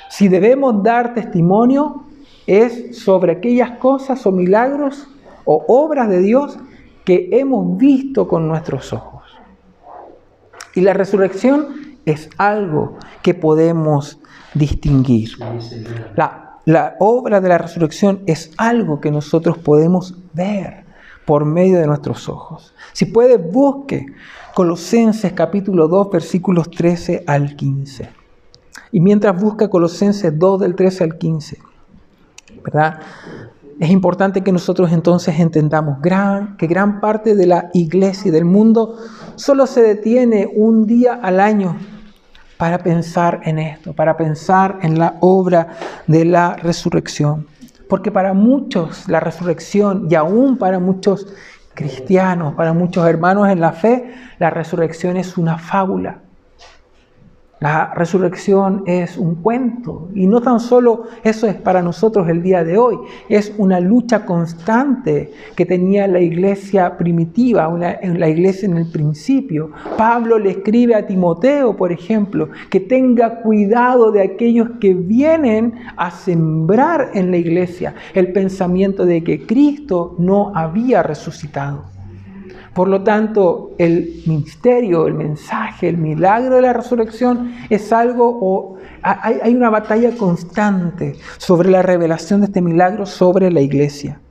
Si debemos dar testimonio es sobre aquellas cosas o milagros o obras de Dios que hemos visto con nuestros ojos. Y la resurrección es algo que podemos distinguir. La, la obra de la resurrección es algo que nosotros podemos ver por medio de nuestros ojos. Si puede, busque Colosenses capítulo 2, versículos 13 al 15. Y mientras busca Colosenses 2 del 13 al 15, ¿verdad? Es importante que nosotros entonces entendamos que gran parte de la iglesia y del mundo solo se detiene un día al año para pensar en esto, para pensar en la obra de la resurrección. Porque para muchos la resurrección, y aún para muchos cristianos, para muchos hermanos en la fe, la resurrección es una fábula. La resurrección es un cuento y no tan solo eso es para nosotros el día de hoy, es una lucha constante que tenía la iglesia primitiva, la iglesia en el principio. Pablo le escribe a Timoteo, por ejemplo, que tenga cuidado de aquellos que vienen a sembrar en la iglesia el pensamiento de que Cristo no había resucitado. Por lo tanto, el ministerio, el mensaje, el milagro de la resurrección es algo, o hay, una batalla constante sobre la revelación de este milagro sobre la iglesia.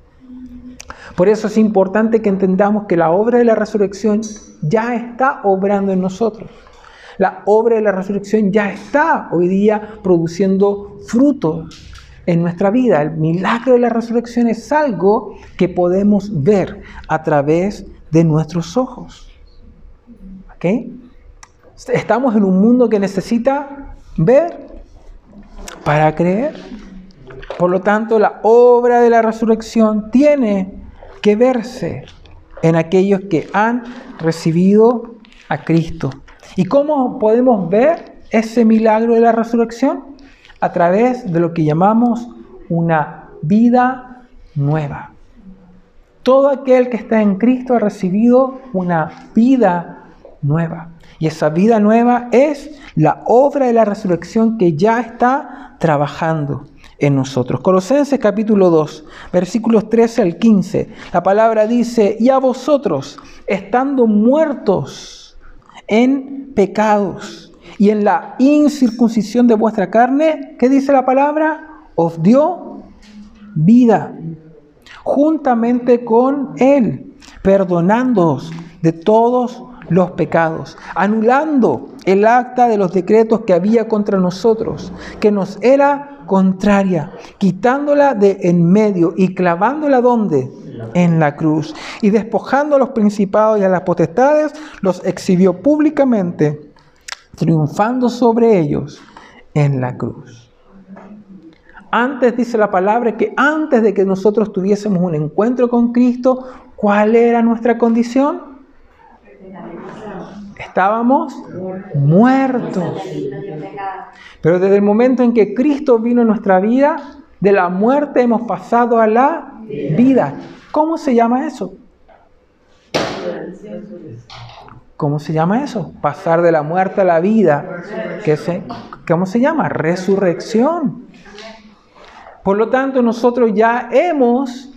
Por eso es importante que entendamos que la obra de la resurrección ya está obrando en nosotros. La obra de la resurrección ya está hoy día produciendo frutos en nuestra vida. El milagro de la resurrección es algo que podemos ver a través de nuestros ojos. ¿Ok? Estamos en un mundo que necesita ver para creer. Por lo tanto, la obra de la resurrección tiene que verse en aquellos que han recibido a Cristo. ¿Y cómo podemos ver ese milagro de la resurrección? A través de lo que llamamos una vida nueva. Todo aquel que está en Cristo ha recibido una vida nueva. Y esa vida nueva es la obra de la resurrección que ya está trabajando en nosotros. Colosenses capítulo 2, versículos 13 al 15. La palabra dice, y a vosotros, estando muertos en pecados y en la incircuncisión de vuestra carne, ¿qué dice la palabra? Os dio vida juntamente con Él, perdonándoos de todos los pecados, anulando el acta de los decretos que había contra nosotros, que nos era contraria, quitándola de en medio y clavándola donde? En la cruz. Y despojando a los principados y a las potestades, los exhibió públicamente, triunfando sobre ellos en la cruz. Antes dice la palabra que antes de que nosotros tuviésemos un encuentro con Cristo, ¿cuál era nuestra condición? Estábamos muertos. Pero desde el momento en que Cristo vino a nuestra vida, de la muerte hemos pasado a la vida. ¿Cómo se llama eso? ¿Cómo se llama eso? Pasar de la muerte a la vida. ¿Qué se, ¿Cómo se llama? Resurrección. Por lo tanto, nosotros ya hemos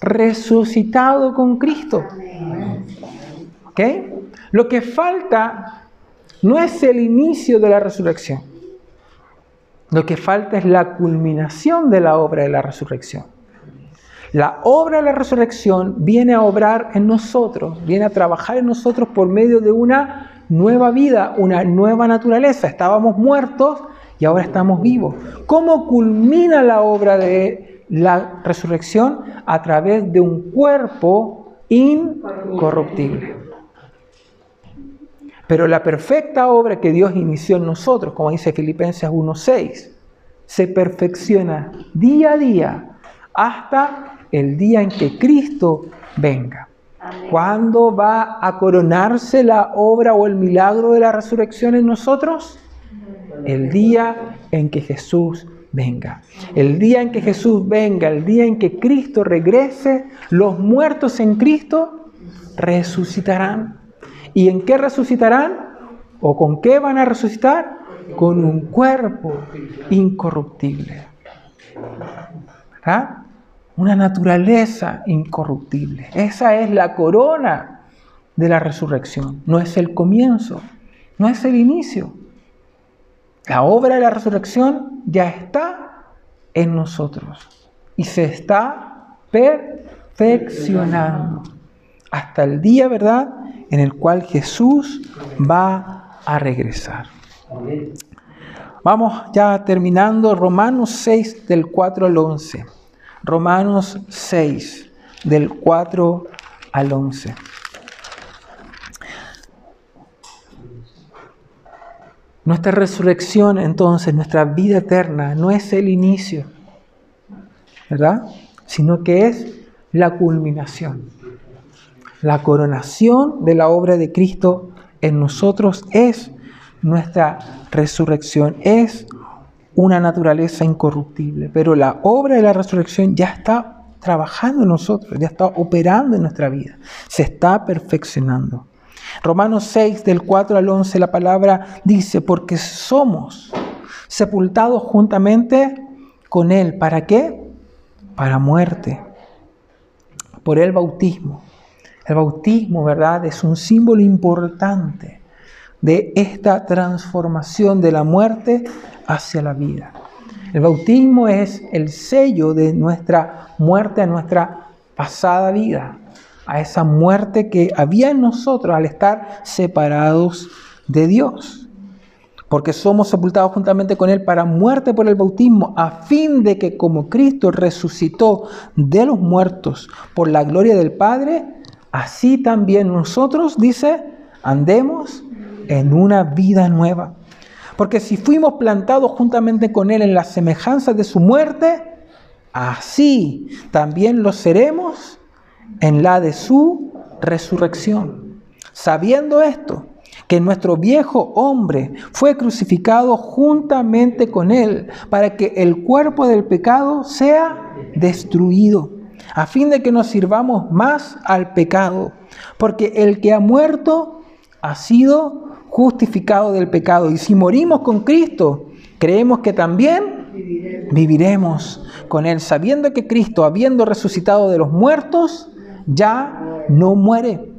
resucitado con Cristo. ¿Ok? Lo que falta no es el inicio de la resurrección. Lo que falta es la culminación de la obra de la resurrección. La obra de la resurrección viene a obrar en nosotros, viene a trabajar en nosotros por medio de una nueva vida, una nueva naturaleza. Estábamos muertos y ahora estamos vivos. ¿Cómo culmina la obra de la resurrección? A través de un cuerpo incorruptible. Pero la perfecta obra que Dios inició en nosotros, como dice Filipenses 1.6, se perfecciona día a día hasta el día en que Cristo venga. ¿Cuándo va a coronarse la obra o el milagro de la resurrección en nosotros? El día en que Jesús venga. El día en que Jesús venga, el día en que Cristo regrese, los muertos en Cristo resucitarán. ¿Y en qué resucitarán? ¿O con qué van a resucitar? Con un cuerpo incorruptible. ¿Verdad? Una naturaleza incorruptible. Esa es la corona de la resurrección. No es el comienzo, no es el inicio. La obra de la resurrección ya está en nosotros y se está perfeccionando hasta el día, ¿verdad?, en el cual Jesús va a regresar. Vamos ya terminando Romanos 6 del 4 al 11. Romanos 6 del 4 al 11. Nuestra resurrección, entonces, nuestra vida eterna, no es el inicio, ¿verdad? Sino que es la culminación. La coronación de la obra de Cristo en nosotros es nuestra resurrección, es una naturaleza incorruptible, pero la obra de la resurrección ya está trabajando en nosotros, ya está operando en nuestra vida, se está perfeccionando. Romanos 6 del 4 al 11 la palabra dice, porque somos sepultados juntamente con Él. ¿Para qué? Para muerte, por el bautismo el bautismo, ¿verdad? Es un símbolo importante de esta transformación de la muerte hacia la vida. El bautismo es el sello de nuestra muerte a nuestra pasada vida, a esa muerte que había en nosotros al estar separados de Dios. Porque somos sepultados juntamente con Él para muerte por el bautismo, a fin de que como Cristo resucitó de los muertos por la gloria del Padre, así también nosotros, dice, andemos en una vida nueva. Porque si fuimos plantados juntamente con Él en la semejanza de su muerte, así también lo seremos en la de su resurrección. Sabiendo esto, que nuestro viejo hombre fue crucificado juntamente con Él para que el cuerpo del pecado sea destruido a fin de que nos sirvamos más al pecado, porque el que ha muerto ha sido justificado del pecado. Y si morimos con Cristo, creemos que también viviremos con Él, sabiendo que Cristo, habiendo resucitado de los muertos, ya no muere.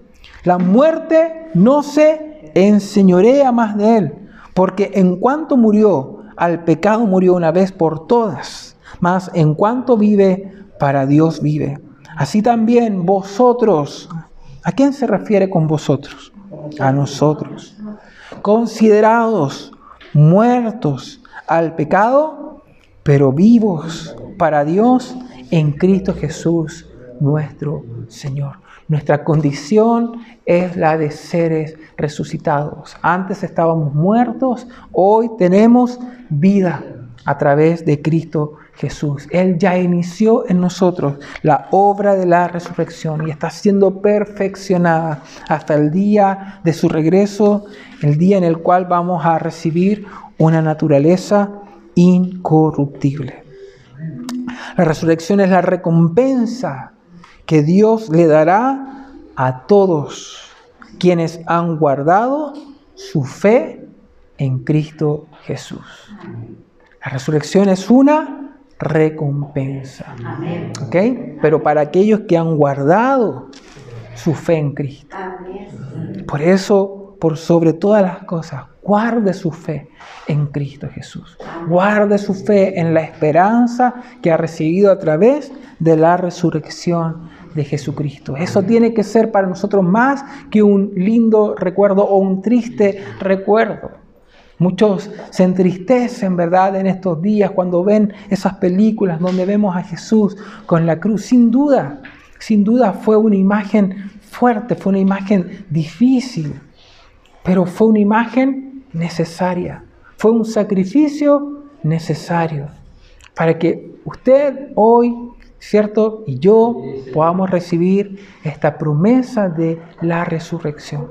La muerte no se enseñorea más de Él, porque en cuanto murió, al pecado murió una vez por todas, mas en cuanto vive, para Dios vive. Así también vosotros, ¿a quién se refiere con vosotros? A nosotros. Considerados muertos al pecado, pero vivos para Dios en Cristo Jesús, nuestro Señor. Nuestra condición es la de seres resucitados. Antes estábamos muertos, hoy tenemos vida a través de Cristo Jesús. Él ya inició en nosotros la obra de la resurrección y está siendo perfeccionada hasta el día de su regreso, el día en el cual vamos a recibir una naturaleza incorruptible. La resurrección es la recompensa que Dios le dará a todos quienes han guardado su fe en Cristo Jesús. La resurrección es una recompensa. ¿Ok? Pero para aquellos que han guardado su fe en Cristo. Por eso, por sobre todas las cosas, guarde su fe en Cristo Jesús. Guarde su fe en la esperanza que ha recibido a través de la resurrección de Jesucristo. Eso tiene que ser para nosotros más que un lindo recuerdo o un triste recuerdo. Muchos se entristecen, ¿verdad?, en estos días cuando ven esas películas donde vemos a Jesús con la cruz. Sin duda, sin duda fue una imagen fuerte, fue una imagen difícil, pero fue una imagen necesaria. Fue un sacrificio necesario para que usted hoy ¿cierto? Y yo podamos recibir esta promesa de la resurrección.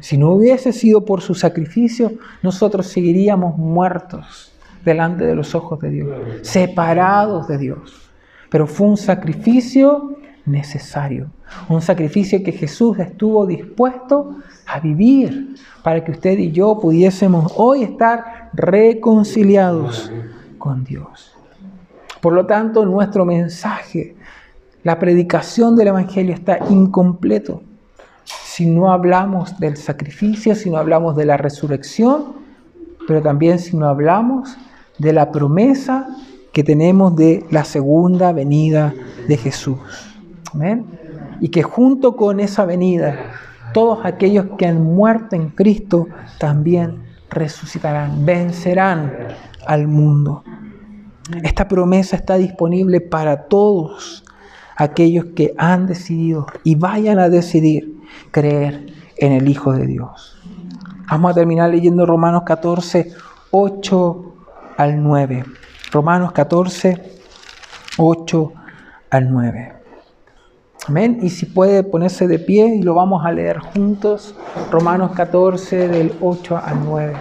Si no hubiese sido por su sacrificio, nosotros seguiríamos muertos delante de los ojos de Dios, separados de Dios. Pero fue un sacrificio necesario, un sacrificio que Jesús estuvo dispuesto a vivir para que usted y yo pudiésemos hoy estar reconciliados con Dios. Por lo tanto, nuestro mensaje, la predicación del Evangelio está incompleto si no hablamos del sacrificio, si no hablamos de la resurrección, pero también si no hablamos de la promesa que tenemos de la segunda venida de Jesús. Y que junto con esa venida, todos aquellos que han muerto en Cristo también resucitarán, vencerán al mundo. Esta promesa está disponible para todos aquellos que han decidido y vayan a decidir creer en el Hijo de Dios. Vamos a terminar leyendo Romanos 14, 8 al 9. Romanos 14, 8 al 9. Amén. Y si puede ponerse de pie y lo vamos a leer juntos. Romanos 14 del 8 al 9.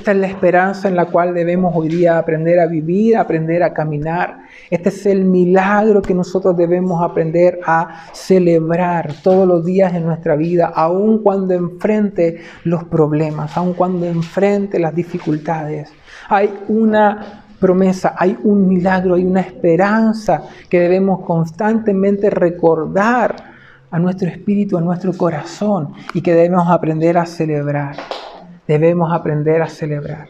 Esta es la esperanza en la cual debemos hoy día aprender a vivir, aprender a caminar. Este es el milagro que nosotros debemos aprender a celebrar todos los días en nuestra vida, aun cuando enfrente los problemas, aun cuando enfrente las dificultades. Hay una promesa, hay un milagro, hay una esperanza que debemos constantemente recordar a nuestro espíritu, a nuestro corazón y que debemos aprender a celebrar debemos aprender a celebrar.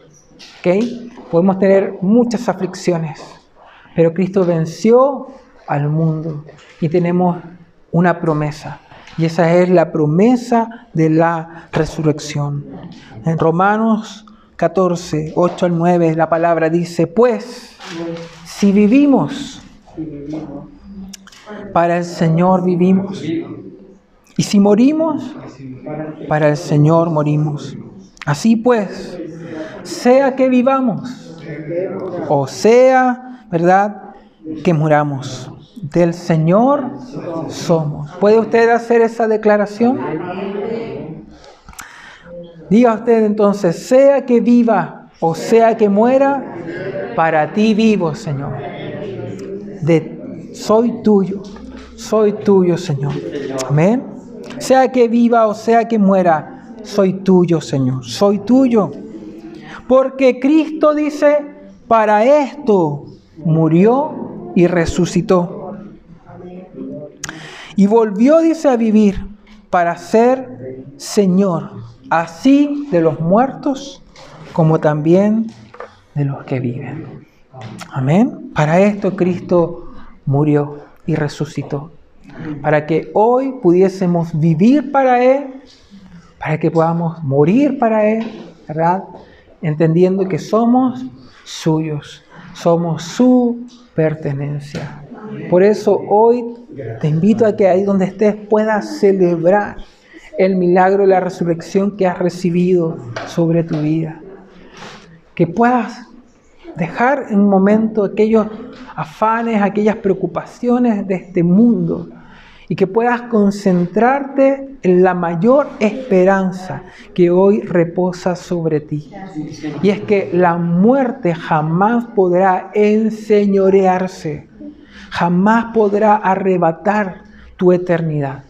¿Okay? Podemos tener muchas aflicciones, pero Cristo venció al mundo y tenemos una promesa. Y esa es la promesa de la resurrección. En Romanos 14, 8 al 9, la palabra dice, pues, si vivimos, para el Señor vivimos. Y si morimos, para el Señor morimos. Así pues, sea que vivamos o sea, ¿verdad? Que muramos. Del Señor somos. ¿Puede usted hacer esa declaración? Diga usted entonces, sea que viva o sea que muera, para ti vivo, Señor. soy tuyo, soy tuyo, Señor. Amén. Sea que viva o sea que muera, soy tuyo, Señor, soy tuyo. Porque Cristo dice, para esto murió y resucitó. Y volvió, dice, a vivir para ser Señor, así de los muertos como también de los que viven. Amén. Para esto Cristo murió y resucitó. Para que hoy pudiésemos vivir para Él, para que podamos morir para Él, ¿verdad? entendiendo que somos suyos, somos su pertenencia. Por eso hoy te invito a que ahí donde estés puedas celebrar el milagro de la resurrección que has recibido sobre tu vida. Que puedas dejar en un momento aquellos afanes, aquellas preocupaciones de este mundo y que puedas concentrarte en la mayor esperanza que hoy reposa sobre ti. Y es que la muerte jamás podrá enseñorearse, jamás podrá arrebatar tu eternidad,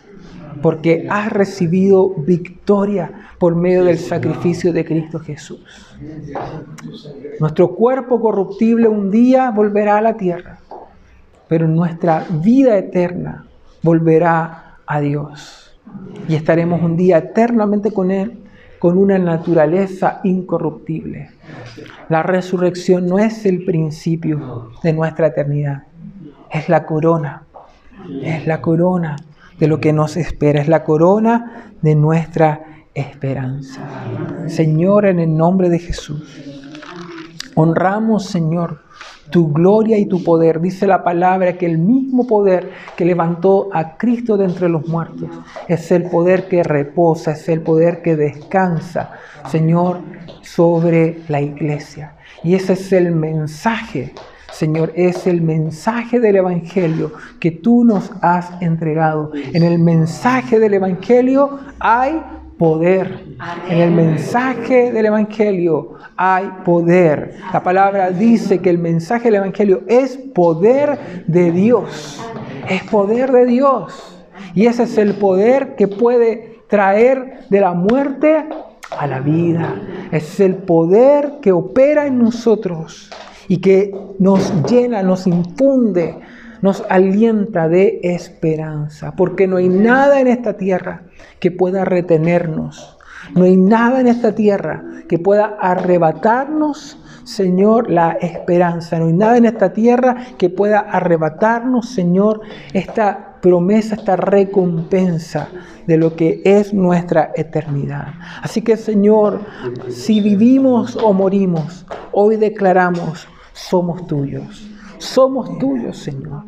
porque has recibido victoria por medio del sacrificio de Cristo Jesús. Nuestro cuerpo corruptible un día volverá a la tierra, pero nuestra vida eterna volverá a Dios y estaremos un día eternamente con Él, con una naturaleza incorruptible. La resurrección no es el principio de nuestra eternidad, es la corona, es la corona de lo que nos espera, es la corona de nuestra esperanza. Señor, en el nombre de Jesús, honramos, Señor, tu gloria y tu poder. Dice la palabra que el mismo poder que levantó a Cristo de entre los muertos es el poder que reposa, es el poder que descansa, Señor, sobre la iglesia. Y ese es el mensaje, Señor, es el mensaje del Evangelio que tú nos has entregado. En el mensaje del Evangelio hay poder. En el mensaje del Evangelio hay poder. La palabra dice que el mensaje del Evangelio es poder de Dios. Es poder de Dios. Y ese es el poder que puede traer de la muerte a la vida. Es el poder que opera en nosotros y que nos llena, nos infunde, nos alienta de esperanza. Porque no hay nada en esta tierra que pueda retenernos. No hay nada en esta tierra que pueda arrebatarnos, Señor, la esperanza. No hay nada en esta tierra que pueda arrebatarnos, Señor, esta promesa, esta recompensa de lo que es nuestra eternidad. Así que, Señor, si vivimos o morimos, hoy declaramos, somos tuyos. Somos tuyos, Señor.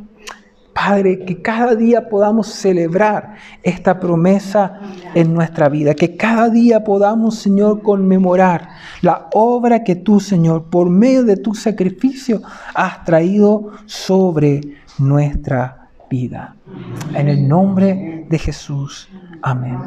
Padre, que cada día podamos celebrar esta promesa en nuestra vida, que cada día podamos, Señor, conmemorar la obra que tú, Señor, por medio de tu sacrificio, has traído sobre nuestra vida. En el nombre de Jesús. Amén.